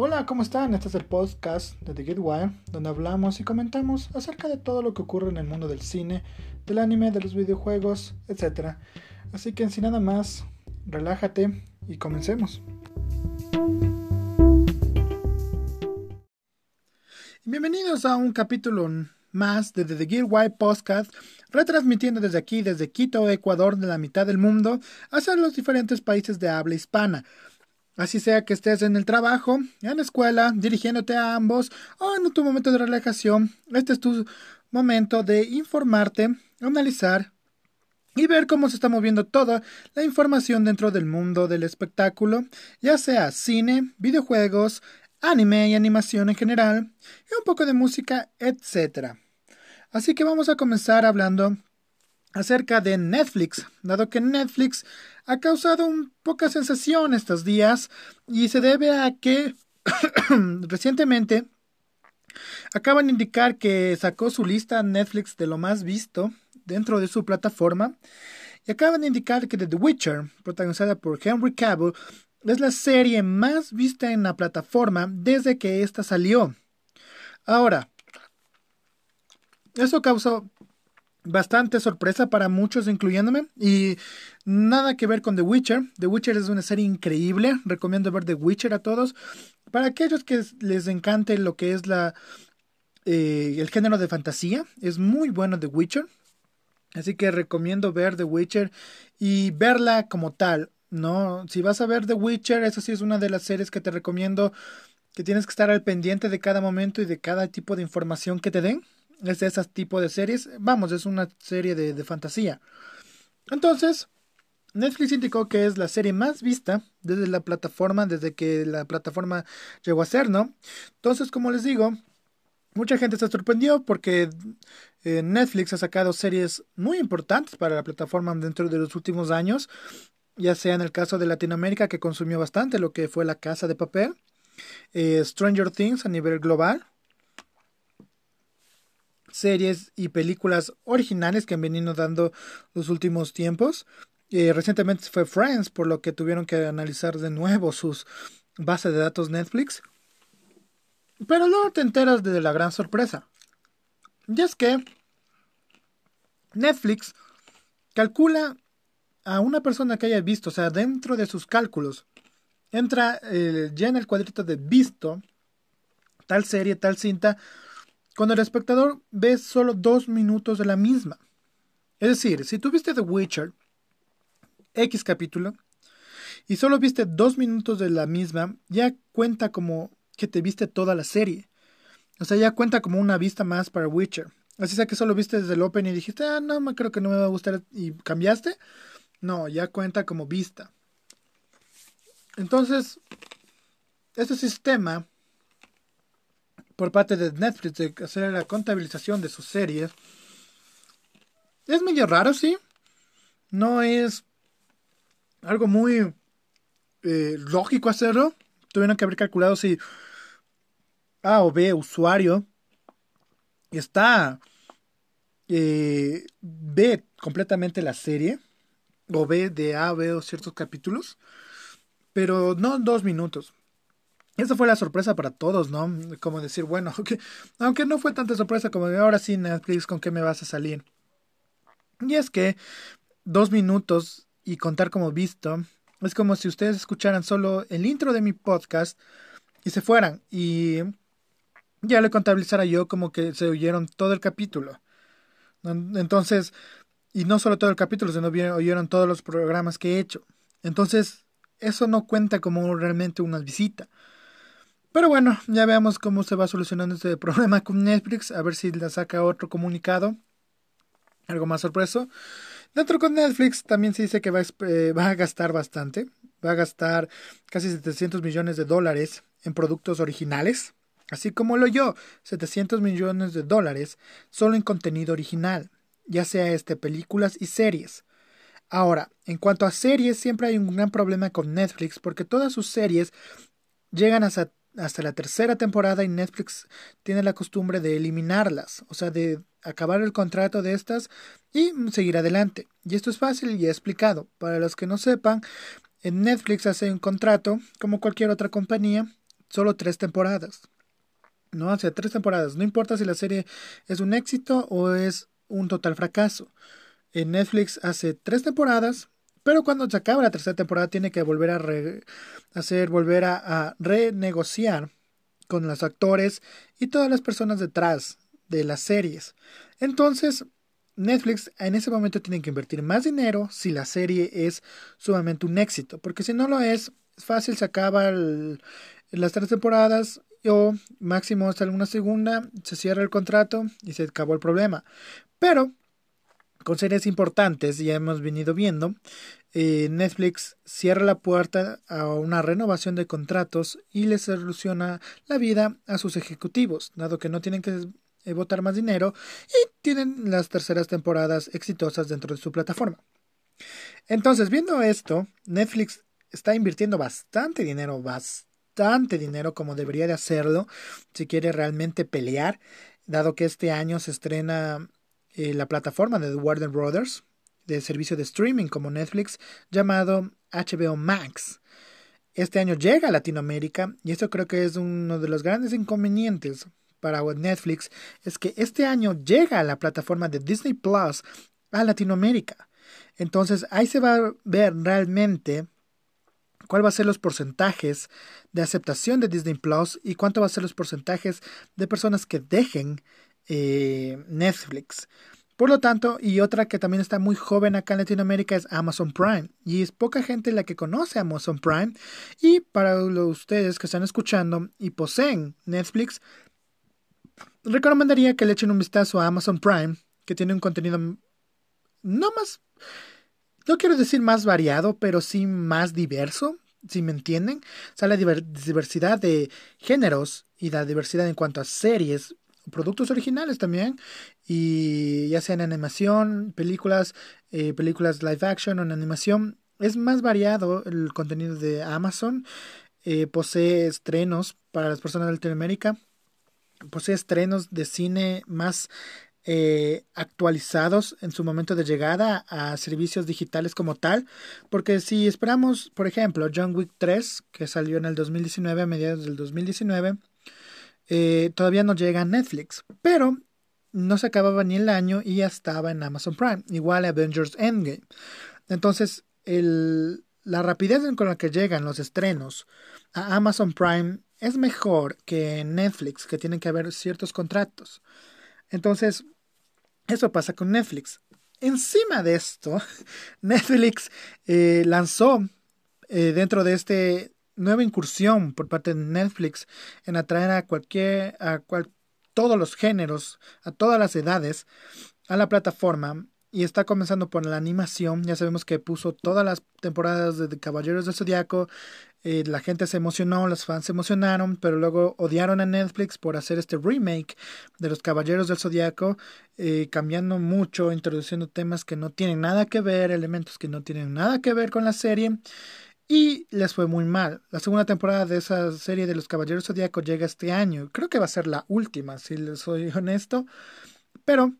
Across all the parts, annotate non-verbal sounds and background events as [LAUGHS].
Hola, ¿cómo están? Este es el podcast de The Get Wire, donde hablamos y comentamos acerca de todo lo que ocurre en el mundo del cine, del anime, de los videojuegos, etc. Así que sin nada más, relájate y comencemos. Bienvenidos a un capítulo más de The Gear Wire Podcast, retransmitiendo desde aquí, desde Quito, Ecuador, de la mitad del mundo, hacia los diferentes países de habla hispana. Así sea que estés en el trabajo, en la escuela, dirigiéndote a ambos o en tu momento de relajación, este es tu momento de informarte, analizar y ver cómo se está moviendo toda la información dentro del mundo del espectáculo, ya sea cine, videojuegos, anime y animación en general, y un poco de música, etc. Así que vamos a comenzar hablando acerca de Netflix, dado que Netflix ha causado un poca sensación estos días y se debe a que [COUGHS] recientemente acaban de indicar que sacó su lista Netflix de lo más visto dentro de su plataforma y acaban de indicar que The Witcher, protagonizada por Henry Cavill, es la serie más vista en la plataforma desde que ésta salió. Ahora, eso causó bastante sorpresa para muchos, incluyéndome. Y nada que ver con The Witcher. The Witcher es una serie increíble. Recomiendo ver The Witcher a todos. Para aquellos que les encante lo que es la eh, el género de fantasía, es muy bueno The Witcher. Así que recomiendo ver The Witcher y verla como tal. No, si vas a ver The Witcher, esa sí es una de las series que te recomiendo que tienes que estar al pendiente de cada momento y de cada tipo de información que te den es de ese tipo de series. Vamos, es una serie de, de fantasía. Entonces, Netflix indicó que es la serie más vista desde la plataforma, desde que la plataforma llegó a ser, ¿no? Entonces, como les digo, mucha gente se sorprendió porque eh, Netflix ha sacado series muy importantes para la plataforma dentro de los últimos años, ya sea en el caso de Latinoamérica que consumió bastante lo que fue La Casa de Papel, eh, Stranger Things a nivel global, series y películas originales que han venido dando los últimos tiempos. Eh, recientemente fue Friends, por lo que tuvieron que analizar de nuevo sus bases de datos Netflix. Pero luego te enteras de la gran sorpresa. Y es que Netflix calcula a una persona que haya visto, o sea, dentro de sus cálculos, entra eh, ya en el cuadrito de visto tal serie, tal cinta, cuando el espectador ve solo dos minutos de la misma. Es decir, si tú viste The Witcher, X capítulo, y solo viste dos minutos de la misma, ya cuenta como que te viste toda la serie. O sea, ya cuenta como una vista más para Witcher. Así sea que solo viste desde el Open y dijiste, ah, no, creo que no me va a gustar y cambiaste. No, ya cuenta como vista. Entonces, este sistema por parte de Netflix de hacer la contabilización de sus series. Es medio raro, sí. No es algo muy eh, lógico hacerlo. Tuvieron que haber calculado si A o B usuario está eh, ve completamente la serie o ve de A a B o ciertos capítulos, pero no dos minutos. Esa fue la sorpresa para todos, ¿no? Como decir, bueno, [LAUGHS] aunque no fue tanta sorpresa como ahora sí Netflix, ¿con qué me vas a salir? Y es que dos minutos y contar como visto es como si ustedes escucharan solo el intro de mi podcast y se fueran y ya le contabilizara yo como que se oyeron todo el capítulo. Entonces, y no solo todo el capítulo, sino oyeron todos los programas que he hecho. Entonces, eso no cuenta como realmente una visita. Pero bueno, ya veamos cómo se va solucionando este [LAUGHS] problema con Netflix, a ver si le saca otro comunicado, algo más sorpreso. Dentro con Netflix también se dice que va a, eh, gastar bastante, va a gastar casi 700 millones de dólares en productos originales, así como lo yo, 700 millones de dólares solo en contenido original, ya sea este películas y series. Ahora, en cuanto a series, siempre hay un gran problema con Netflix porque todas sus series llegan hasta hasta la tercera temporada y Netflix tiene la costumbre de eliminarlas, o sea, de acabar el contrato de estas y seguir adelante. Y esto es fácil y explicado. Para los que no sepan, en Netflix hace un contrato, como cualquier otra compañía, solo tres temporadas. ¿no? Hace tres temporadas. No importa si la serie es un éxito o es un total fracaso. En Netflix hace tres temporadas, pero cuando se acaba la tercera temporada tiene que volver a hacer, volver a, renegociar con los actores y todas las personas detrás de las series. Entonces, Netflix en ese momento tiene que invertir más dinero si la serie es sumamente un éxito, porque si no lo es, es fácil, se acaba las tres temporadas o máximo hasta una segunda, se cierra el contrato y se acabó el problema. Pero con series importantes, ya hemos venido viendo, eh, Netflix cierra la puerta a una renovación de contratos y les soluciona la vida a sus ejecutivos, dado que no tienen que eh, votar más dinero y tienen las terceras temporadas exitosas dentro de su plataforma. Entonces, viendo esto, Netflix está invirtiendo bastante dinero, bastante dinero como debería de hacerlo si quiere realmente pelear, dado que este año se estrena eh, la plataforma de Warner Brothers, de servicio de streaming como Netflix, llamado HBO Max. Este año llega a Latinoamérica y esto creo que es uno de los grandes inconvenientes para Netflix, es que este año llega a la plataforma de Disney Plus a Latinoamérica. Entonces ahí se va a ver realmente cuál va a ser los porcentajes de aceptación de Disney Plus y cuánto va a ser los porcentajes de personas que dejen eh, Netflix. Por lo tanto, y otra que también está muy joven acá en Latinoamérica es Amazon Prime. Y es poca gente la que conoce Amazon Prime. Y para ustedes que están escuchando y poseen Netflix, recomendaría que le echen un vistazo a Amazon Prime, que tiene un contenido no más, no quiero decir más variado, pero sí más diverso, si me entienden. O sea, la diversidad de géneros y la diversidad en cuanto a series, productos originales también, y ya sea en animación, películas, eh, películas live action o en animación, es más variado el contenido de Amazon. Eh, posee estrenos para las personas de Latinoamérica, posee estrenos de cine más eh, actualizados en su momento de llegada a servicios digitales como tal, porque si esperamos, por ejemplo, John Wick 3, que salió en el 2019, a mediados del 2019, eh, todavía no llega a Netflix, pero no se acababa ni el año y ya estaba en Amazon Prime, igual Avengers Endgame. Entonces, la rapidez con la que llegan los estrenos a Amazon Prime es mejor que Netflix, que tienen que haber ciertos contratos. Entonces, eso pasa con Netflix. Encima de esto, [LAUGHS] Netflix eh, lanzó eh, dentro de este nueva incursión por parte de Netflix en atraer a cualquier, a todos los géneros, a todas las edades a la plataforma y está comenzando por la animación. Ya sabemos que puso todas las temporadas de Caballeros del Zodiaco. Eh, la gente se emocionó, los fans se emocionaron, pero luego odiaron a Netflix por hacer este remake de los Caballeros del Zodiaco, eh, cambiando mucho, introduciendo temas que no tienen nada que ver, elementos que no tienen nada que ver con la serie. Y les fue muy mal. La segunda temporada de esa serie de los Caballeros Zodíaco llega este año. Creo que va a ser la última, si les soy [LAUGHS] honesto. Pero,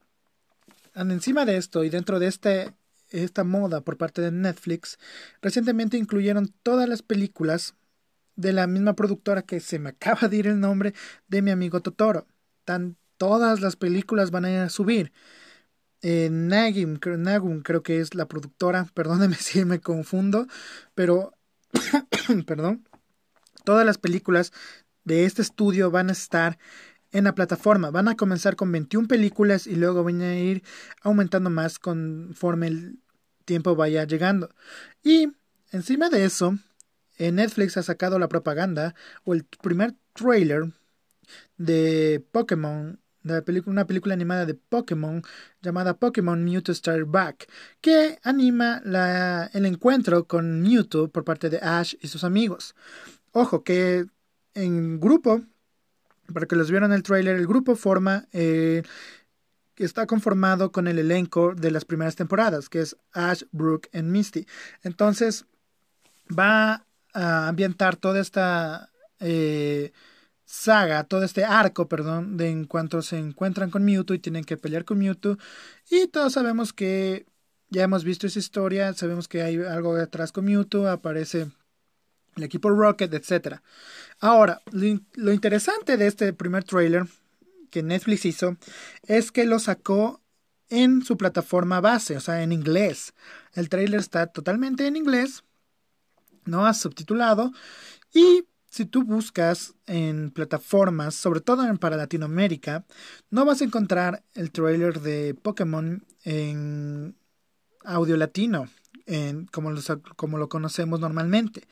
encima de esto y dentro de este, esta moda por parte de Netflix, recientemente incluyeron todas las películas de la misma productora que se me [LAUGHS] acaba de ir el nombre de mi amigo Totoro. Tan, todas las películas van a ir a subir. Eh, Nagum, creo que es la productora, [LAUGHS] perdóneme si me confundo, pero [COUGHS] perdón, todas las películas de este estudio van a estar en la plataforma. Van a comenzar con 21 películas y luego van a ir aumentando más conforme el tiempo vaya llegando. Y encima de eso, Netflix ha sacado la propaganda o el primer trailer de Pokémon una película animada de Pokémon llamada Pokémon Mewtwo Star Back, que anima el encuentro con Mewtwo por parte de Ash y sus amigos. Ojo, que en grupo, para que los vieran el trailer, el grupo forma, eh, está conformado con el elenco de las primeras temporadas, que es Ash, Brooke y Misty. Entonces, va a ambientar toda esta... Eh, saga, todo este arco, perdón, de en cuanto se encuentran con Mewtwo y tienen que pelear con Mewtwo. Y todos sabemos que ya hemos visto esa historia, sabemos que hay algo detrás con Mewtwo, aparece el equipo Rocket, etc. Ahora, lo, interesante de este primer trailer que Netflix hizo es que lo sacó en su plataforma base, o sea, en inglés. El trailer está totalmente en inglés, no ha subtitulado y si tú buscas en plataformas, sobre todo para Latinoamérica, no vas a encontrar el trailer de Pokémon en audio latino, en, como, como lo conocemos normalmente.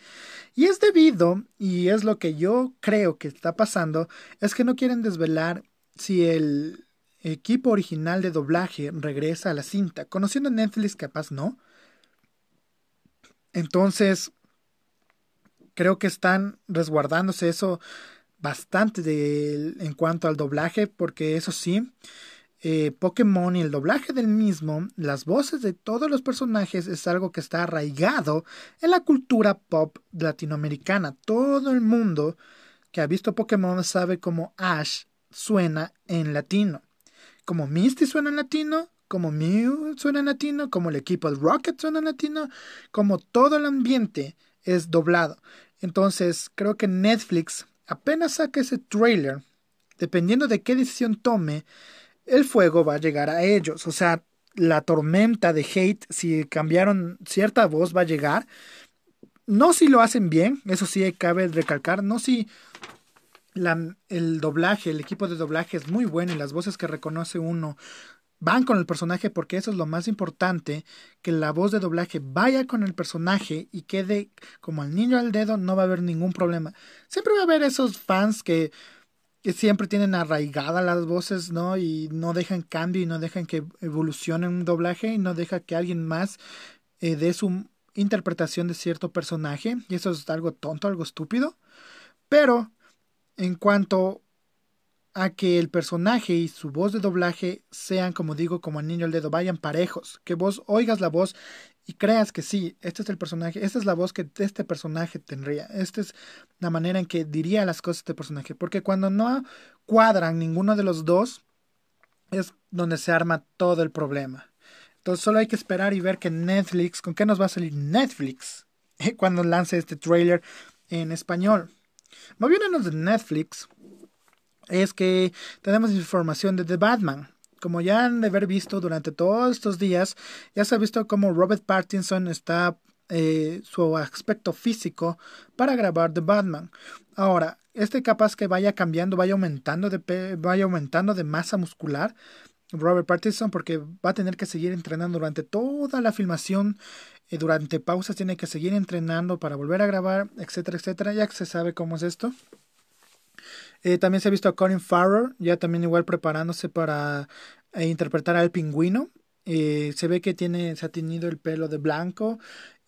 Y es debido, y es lo que yo creo que está pasando, es que no quieren desvelar si el equipo original de doblaje regresa a la cinta. Conociendo Netflix, capaz no. Entonces, creo que están resguardándose eso bastante de, en cuanto al doblaje, porque eso sí, eh, Pokémon y el doblaje del mismo, las voces de todos los personajes es algo que está arraigado en la cultura pop latinoamericana. Todo el mundo que ha visto Pokémon sabe cómo Ash suena en latino, como Misty suena en latino, como Mew suena en latino, como el equipo de Rocket suena en latino, como todo el ambiente es doblado. Entonces, creo que Netflix apenas saque ese trailer, dependiendo de qué decisión tome, el fuego va a llegar a ellos. O sea, la tormenta de hate, si cambiaron cierta voz, va a llegar. No si lo hacen bien, eso sí cabe recalcar, no si el doblaje, el equipo de doblaje es muy bueno y las voces que reconoce uno van con el personaje porque eso es lo más importante, que la voz de doblaje vaya con el personaje y quede como al niño al dedo, no va a haber ningún problema. Siempre va a haber esos fans que, que siempre tienen arraigadas las voces, ¿no? Y no dejan cambio y no dejan que evolucione un doblaje y no deja que alguien más eh, dé su interpretación de cierto personaje. Y eso es algo tonto, algo estúpido. Pero en cuanto a que el personaje y su voz de doblaje sean, como digo, como el niño al dedo, vayan parejos, que vos oigas la voz y creas que sí, este es el personaje, esta es la voz que este personaje tendría, esta es la manera en que diría las cosas este personaje, porque cuando no cuadran ninguno de los dos, es donde se arma todo el problema. Entonces solo hay que esperar y ver que Netflix, ¿con qué nos va a salir Netflix [LAUGHS] cuando lance este trailer en español? Moviéndonos de Netflix, es que tenemos información de The Batman. Como ya han de haber visto durante todos estos días, ya se ha visto cómo Robert Pattinson está eh, su aspecto físico para grabar The Batman. Ahora, este capaz que vaya cambiando, vaya aumentando de, vaya aumentando de masa muscular. Robert Pattinson porque va a tener que seguir entrenando durante toda la filmación, y durante pausas tiene que seguir entrenando para volver a grabar, etcétera, etcétera. Ya que se sabe cómo es esto. Eh, también se ha visto a Colin Farrell, ya también igual preparándose para eh, interpretar al pingüino. Eh, se ve que tiene, se ha tenido el pelo de blanco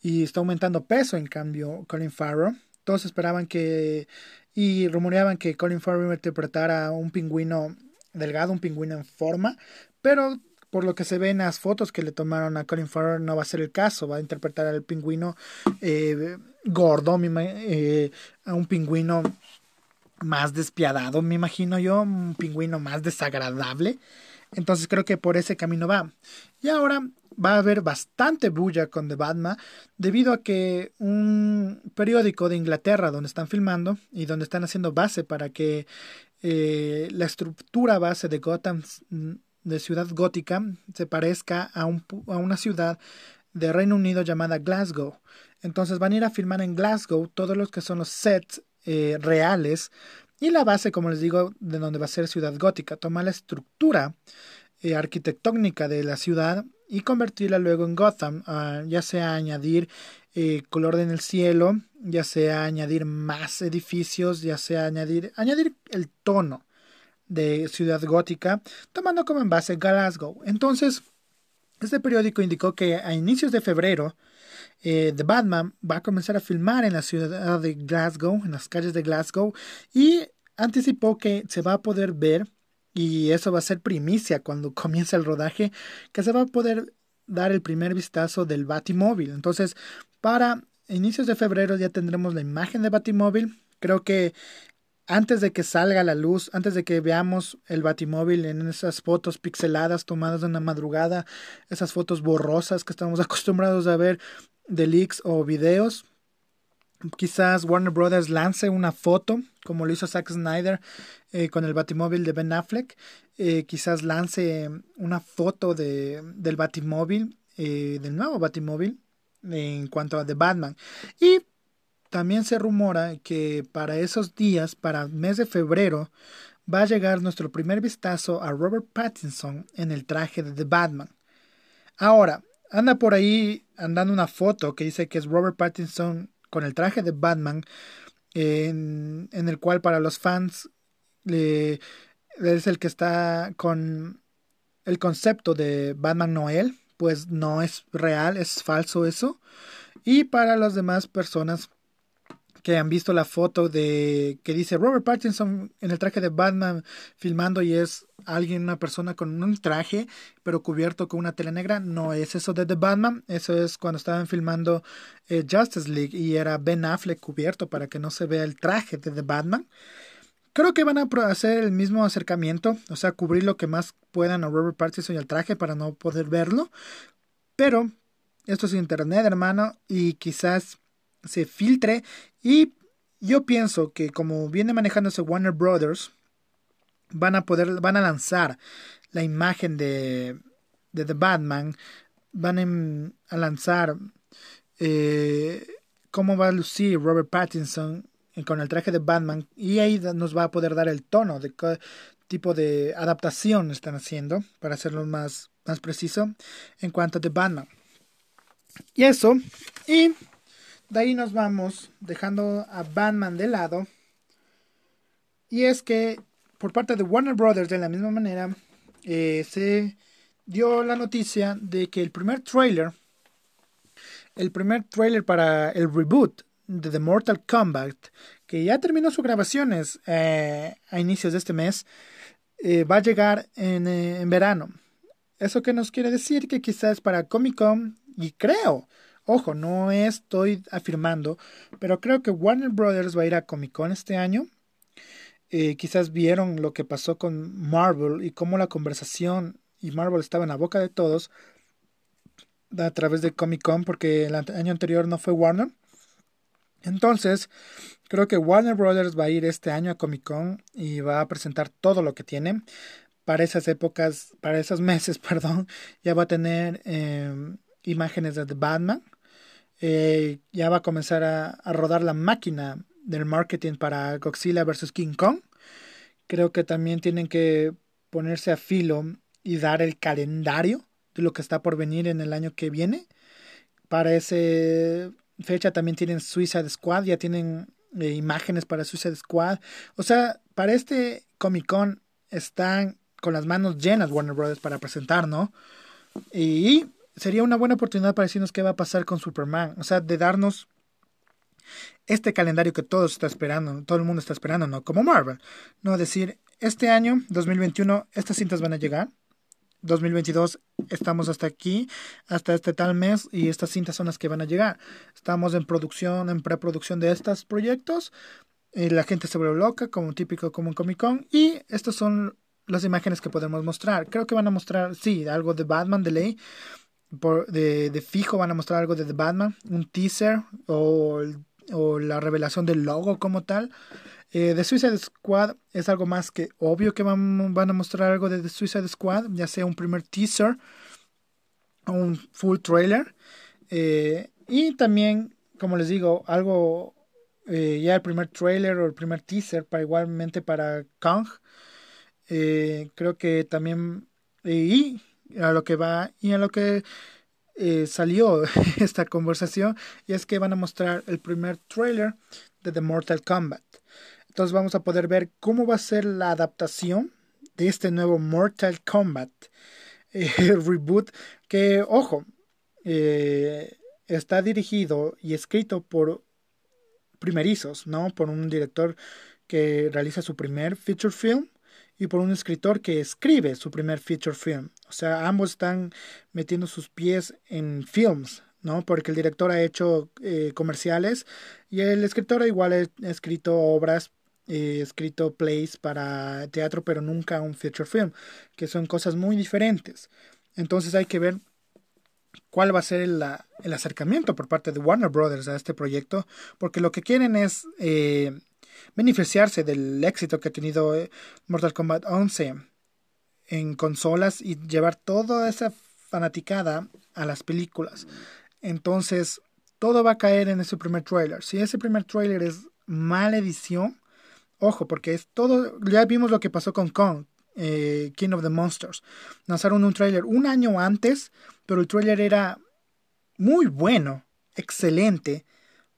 y está aumentando peso, en cambio, Colin Farrell. Todos esperaban que y rumoreaban que Colin Farrell iba a interpretar a un pingüino delgado, un pingüino en forma, pero por lo que se ve en las fotos que le tomaron a Colin Farrell no va a ser el caso, va a interpretar al pingüino gordo, a un pingüino más despiadado, me imagino yo, un pingüino más desagradable. Entonces creo que por ese camino va. Y ahora va a haber bastante bulla con The Batman debido a que un periódico de Inglaterra donde están filmando y donde están haciendo base para que eh, la estructura base de Gotham de ciudad gótica se parezca a, un, a una ciudad de Reino Unido llamada Glasgow. Entonces van a ir a filmar en Glasgow todos los que son los sets eh, reales y la base, como les digo, de donde va a ser Ciudad Gótica. Toma la estructura eh, arquitectónica de la ciudad y convertirla luego en Gotham, ah, ya sea añadir eh, color en el cielo, ya sea añadir más edificios, ya sea añadir, añadir el tono de Ciudad Gótica, tomando como en base Glasgow. Entonces, este periódico indicó que a inicios de febrero eh, The Batman va a comenzar a filmar en la ciudad de Glasgow, en las calles de Glasgow, y anticipó que se va a poder ver, y eso va a ser primicia cuando [LAUGHS] comience el rodaje, que se va a poder dar el primer vistazo del Batimóvil. Entonces, para inicios de febrero ya tendremos la imagen de Batimóvil. Creo que antes de que salga la luz, antes de que veamos el batimóvil en esas fotos pixeladas tomadas en la madrugada, esas fotos borrosas que estamos [LAUGHS] acostumbrados a ver de leaks o videos, Quizás Warner Brothers lance una foto, como lo hizo Zack Snyder eh, con el Batimóvil de Ben Affleck. Eh, quizás lance una foto de, del Batimóvil, eh, del nuevo Batimóvil, en cuanto a The Batman. Y también se rumora que para esos días, para el mes de febrero, va a llegar nuestro primer vistazo a Robert Pattinson en el traje de The Batman. Ahora, anda por ahí andando una foto que dice que es Robert Pattinson con el traje de Batman, en, el cual para los fans es el que está con el concepto de Batman Noel, pues no es real, es falso eso. Y para las demás personas que han visto la foto de que dice Robert Pattinson en el traje de Batman filmando y es alguien, una persona con un traje pero cubierto con una tela negra, no es eso de The Batman, eso es cuando estaban filmando eh, Justice League y era Ben Affleck cubierto para que no se vea el traje de The Batman. Creo que van a hacer el mismo acercamiento, o sea, cubrir lo que más puedan a Robert Pattinson y el traje para no poder verlo, pero esto es internet, hermano, y quizás se filtre y yo pienso que como viene manejándose Warner Brothers, van a poder, van a lanzar la imagen de, de The Batman, van a lanzar eh, cómo va a lucir Robert Pattinson con el traje de Batman y ahí nos va a poder dar el tono de qué tipo de adaptación están haciendo para hacerlo más, más preciso en cuanto a The Batman. Y eso, y de ahí nos vamos dejando a Batman de lado. Y es que por parte de Warner Brothers de la misma manera eh, se dio la noticia de que el primer trailer, el primer trailer para el reboot de The Mortal Kombat, que ya terminó sus grabaciones eh, a inicios de este mes, eh, va a llegar en, en verano. ¿Eso qué nos quiere decir? Que quizás para Comic Con, y creo, Ojo, no estoy afirmando, pero creo que Warner Brothers va a ir a Comic Con este año. Eh, quizás vieron lo que pasó con Marvel y cómo la conversación y Marvel estaba en la boca de todos a través de Comic Con porque el año anterior no fue Warner. Entonces, creo que Warner Brothers va a ir este año a Comic Con y va a presentar todo lo que tiene. Para esas épocas, para esos [LAUGHS] meses, perdón, ya va a tener em, imágenes de Batman, eh, ya va a comenzar a, rodar la máquina del marketing para Godzilla vs. King Kong. Creo que también tienen que ponerse a filo y dar el calendario de lo que está por venir en el año que viene. Para esa fecha también tienen Suicide Squad, ya tienen eh, imágenes para Suicide Squad. O sea, para este Comic Con están con las manos llenas Warner Brothers para presentar, ¿no? Y sería una buena oportunidad para decirnos qué va a pasar con Superman. O sea, de darnos este calendario que todos está esperando, todo el mundo está esperando, ¿no? Como Marvel. No decir, este año, 2021, estas cintas van a llegar. 2022 estamos hasta aquí, hasta este tal mes y estas cintas son las que van a llegar. Estamos en producción, en preproducción de estos proyectos. La gente se vuelve loca, como típico como un Comic Con. Y estas son las imágenes que podemos mostrar. Creo que van a mostrar, sí, algo de Batman de ley de, fijo van a mostrar algo de The Batman, un teaser o, o la revelación del logo como tal. Eh, de Suicide Squad es algo más que obvio que van, van a mostrar algo de The Suicide Squad, ya sea un primer teaser o un full trailer. Eh, y también, como les digo, algo eh, ya el primer trailer o el primer teaser para igualmente para Kong. creo que también a lo que va y a lo que eh, salió [LAUGHS] esta conversación y es que van a mostrar el primer trailer de The Mortal Kombat. Entonces vamos a poder ver cómo va a ser la adaptación de este nuevo Mortal Kombat eh, [LAUGHS] reboot que, ojo, eh, está dirigido y escrito por primerizos, ¿no? Por un director que realiza su primer feature film y por un escritor que escribe su primer feature film. O sea, ambos están metiendo sus pies en films, ¿no? Porque el director ha hecho eh, comerciales y el escritor igual ha escrito obras, eh, escrito plays para teatro, pero nunca un feature film, que son cosas muy diferentes. Entonces hay que ver cuál va a ser el, el, acercamiento por parte de Warner Brothers a este proyecto, porque lo que quieren es eh, beneficiarse del éxito que ha tenido eh, Mortal Kombat 11 en consolas y llevar toda esa fanaticada a las películas. Entonces, todo va a caer en ese primer trailer. Si ese primer trailer es mala edición, ojo, porque es todo, ya vimos lo que pasó con Kong, eh, King of the Monsters. Lanzaron un trailer un año antes, pero el trailer era muy bueno, excelente,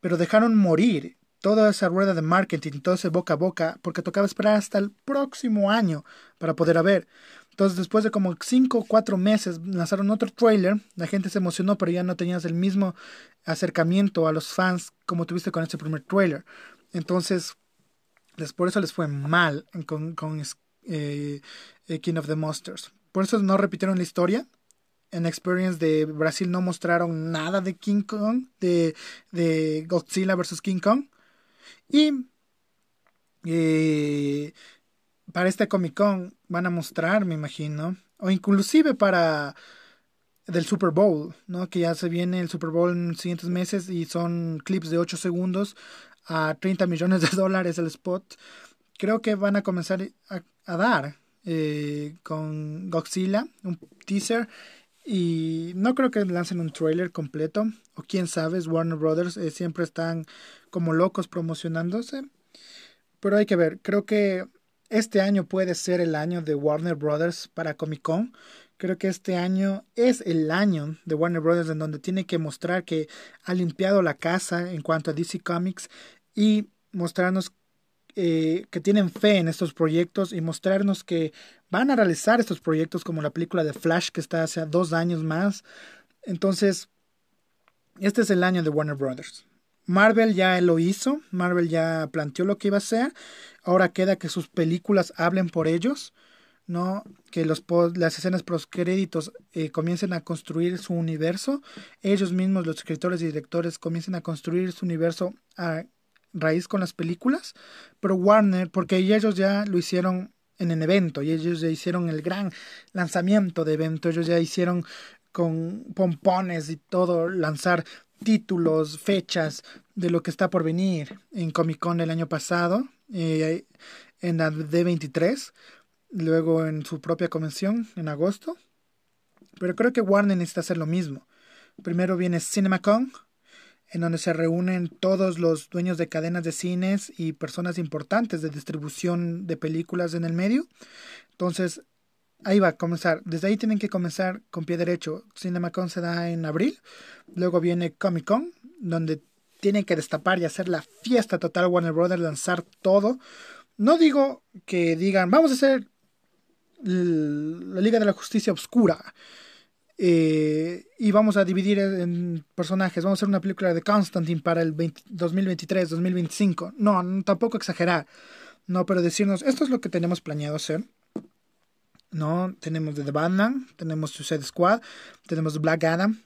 pero dejaron morir toda esa rueda de marketing, todo ese boca a boca, porque tocaba esperar hasta el próximo año para poder ver. Entonces, después de como 5 o 4 meses, lanzaron otro trailer. La gente se emocionó, pero ya no tenías el mismo acercamiento a los fans como tuviste con este primer trailer. Entonces, por eso les fue mal con, con eh, eh, King of the Monsters. Por eso no repitieron la historia. En Experience de Brasil no mostraron nada de King Kong, de, de Godzilla vs. King Kong. Y eh, para este Comic Con van a mostrar, me imagino, o inclusive para del Super Bowl, ¿no? Que ya se viene el Super Bowl en los siguientes meses y son clips de 8 segundos a 30 millones de [LAUGHS] dólares el spot. Creo que van a comenzar a, dar eh, con Godzilla, un teaser. Y no creo que lancen un trailer completo. O quién sabe, Warner Brothers eh, siempre están como locos promocionándose. Pero hay que ver, creo que este año puede ser el año de Warner Brothers para Comic Con. Creo que este año es el año de Warner Brothers en donde tiene que mostrar que ha limpiado la casa en cuanto a DC Comics y mostrarnos eh, que tienen fe en estos proyectos y mostrarnos que van a realizar estos proyectos como la película de Flash que está hace dos años más. Entonces, este es el año de Warner Brothers. Marvel ya lo hizo, Marvel ya planteó lo que iba a hacer, ahora queda que sus películas hablen por ellos, ¿no? Que los las escenas post créditos eh, comiencen a construir su universo, ellos mismos, los escritores y directores, comiencen a construir su universo a raíz con las películas, pero Warner, porque ellos ya lo hicieron en el evento, y ellos ya hicieron el gran lanzamiento de evento, ellos ya hicieron con pompones y todo, lanzar títulos, fechas de lo que está por venir en Comic Con del año pasado, eh, en la D23, luego en su propia convención en agosto. Pero creo que Warner necesita hacer lo mismo. Primero viene CinemaCon, en donde se reúnen todos los dueños de cadenas de cines y personas importantes de distribución de películas en el medio. Entonces, ahí va a comenzar. Desde ahí tienen que comenzar con pie derecho. CinemaCon se da en abril. Luego viene Comic Con, donde tienen que destapar y hacer la fiesta total Warner Brothers, lanzar todo. No digo que digan, vamos a hacer la Liga de la Justicia Oscura. Eh, y vamos a dividir en personajes. Vamos a hacer una película de Constantine para el 2023, 2025. No, tampoco exagerar. No, pero decirnos, esto es lo que tenemos planeado hacer ¿no? Tenemos The Batman, tenemos Suicide Squad, tenemos Black Adam,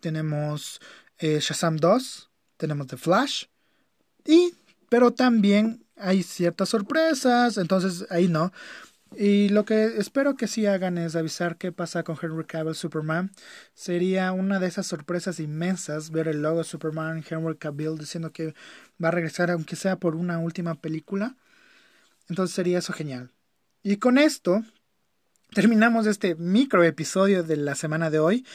tenemos eh, Shazam 2, tenemos The Flash, y, pero también hay ciertas sorpresas, entonces ahí no. Y lo que espero que sí hagan es avisar qué pasa con Henry Cavill Superman. Sería una de esas sorpresas inmensas ver el logo de Superman, Henry Cavill diciendo que va a regresar aunque sea por una última película. Entonces sería eso genial. Y con esto terminamos este micro episodio de la semana de hoy.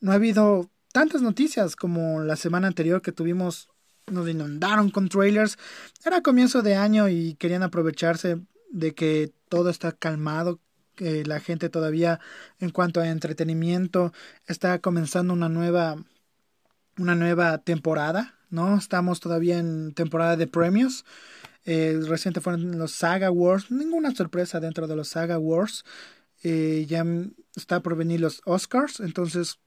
No ha habido tantas noticias como la semana anterior que tuvimos, nos inundaron con trailers. Era comienzo de año y querían aprovecharse de que todo está calmado, que la gente todavía en cuanto a entretenimiento está comenzando una nueva una nueva temporada, ¿no? Estamos todavía en temporada de premios. Eh, reciente fueron los Saga Wars, ninguna sorpresa dentro de los Saga Wars. Eh, ya está por venir los Oscars, entonces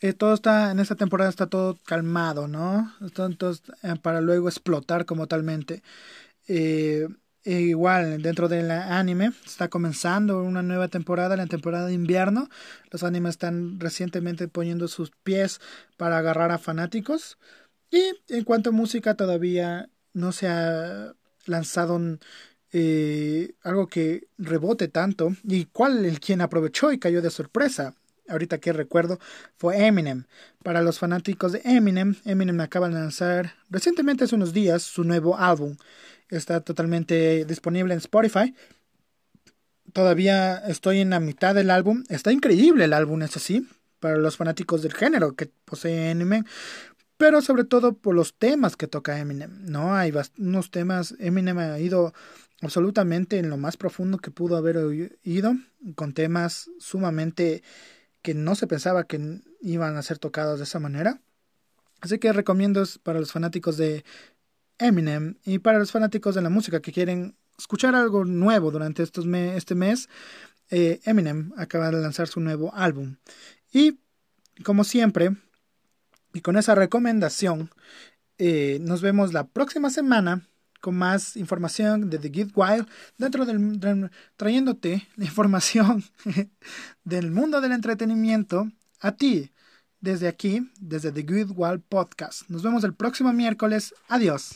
eh, todo está, en esta temporada está todo calmado, ¿no? Eh, para luego explotar como talmente. E igual, dentro del anime, está comenzando una nueva temporada, la temporada de invierno. Los animes están recientemente poniendo sus pies para agarrar a fanáticos. Y en cuanto a música, todavía no se ha lanzado eh, algo que rebote tanto y cuál el quien aprovechó y cayó de sorpresa ahorita que recuerdo, fue Eminem. Para los fanáticos de Eminem, Eminem acaba de lanzar recientemente hace unos días su nuevo álbum. Está totalmente disponible en Spotify. Todavía estoy en la mitad del álbum. Está increíble el álbum, es así, para los fanáticos del género que posee Eminem. Pero sobre todo por los temas que toca Eminem, ¿no? Hay unos temas, Eminem ha ido absolutamente en lo más profundo que pudo haber ido, con temas sumamente que no se pensaba que iban a ser tocados de esa manera. Así que recomiendo para los fanáticos de Eminem y para los fanáticos de la música que quieren escuchar algo nuevo durante estos este mes. Eh, Eminem acaba de lanzar su nuevo álbum. Y como siempre, y con esa recomendación, eh, nos vemos la próxima semana con más información de The Give Wild dentro del, trayéndote la información [LAUGHS] del mundo del entretenimiento a ti desde aquí, desde The Good Wild Podcast. Nos vemos el próximo miércoles. Adiós.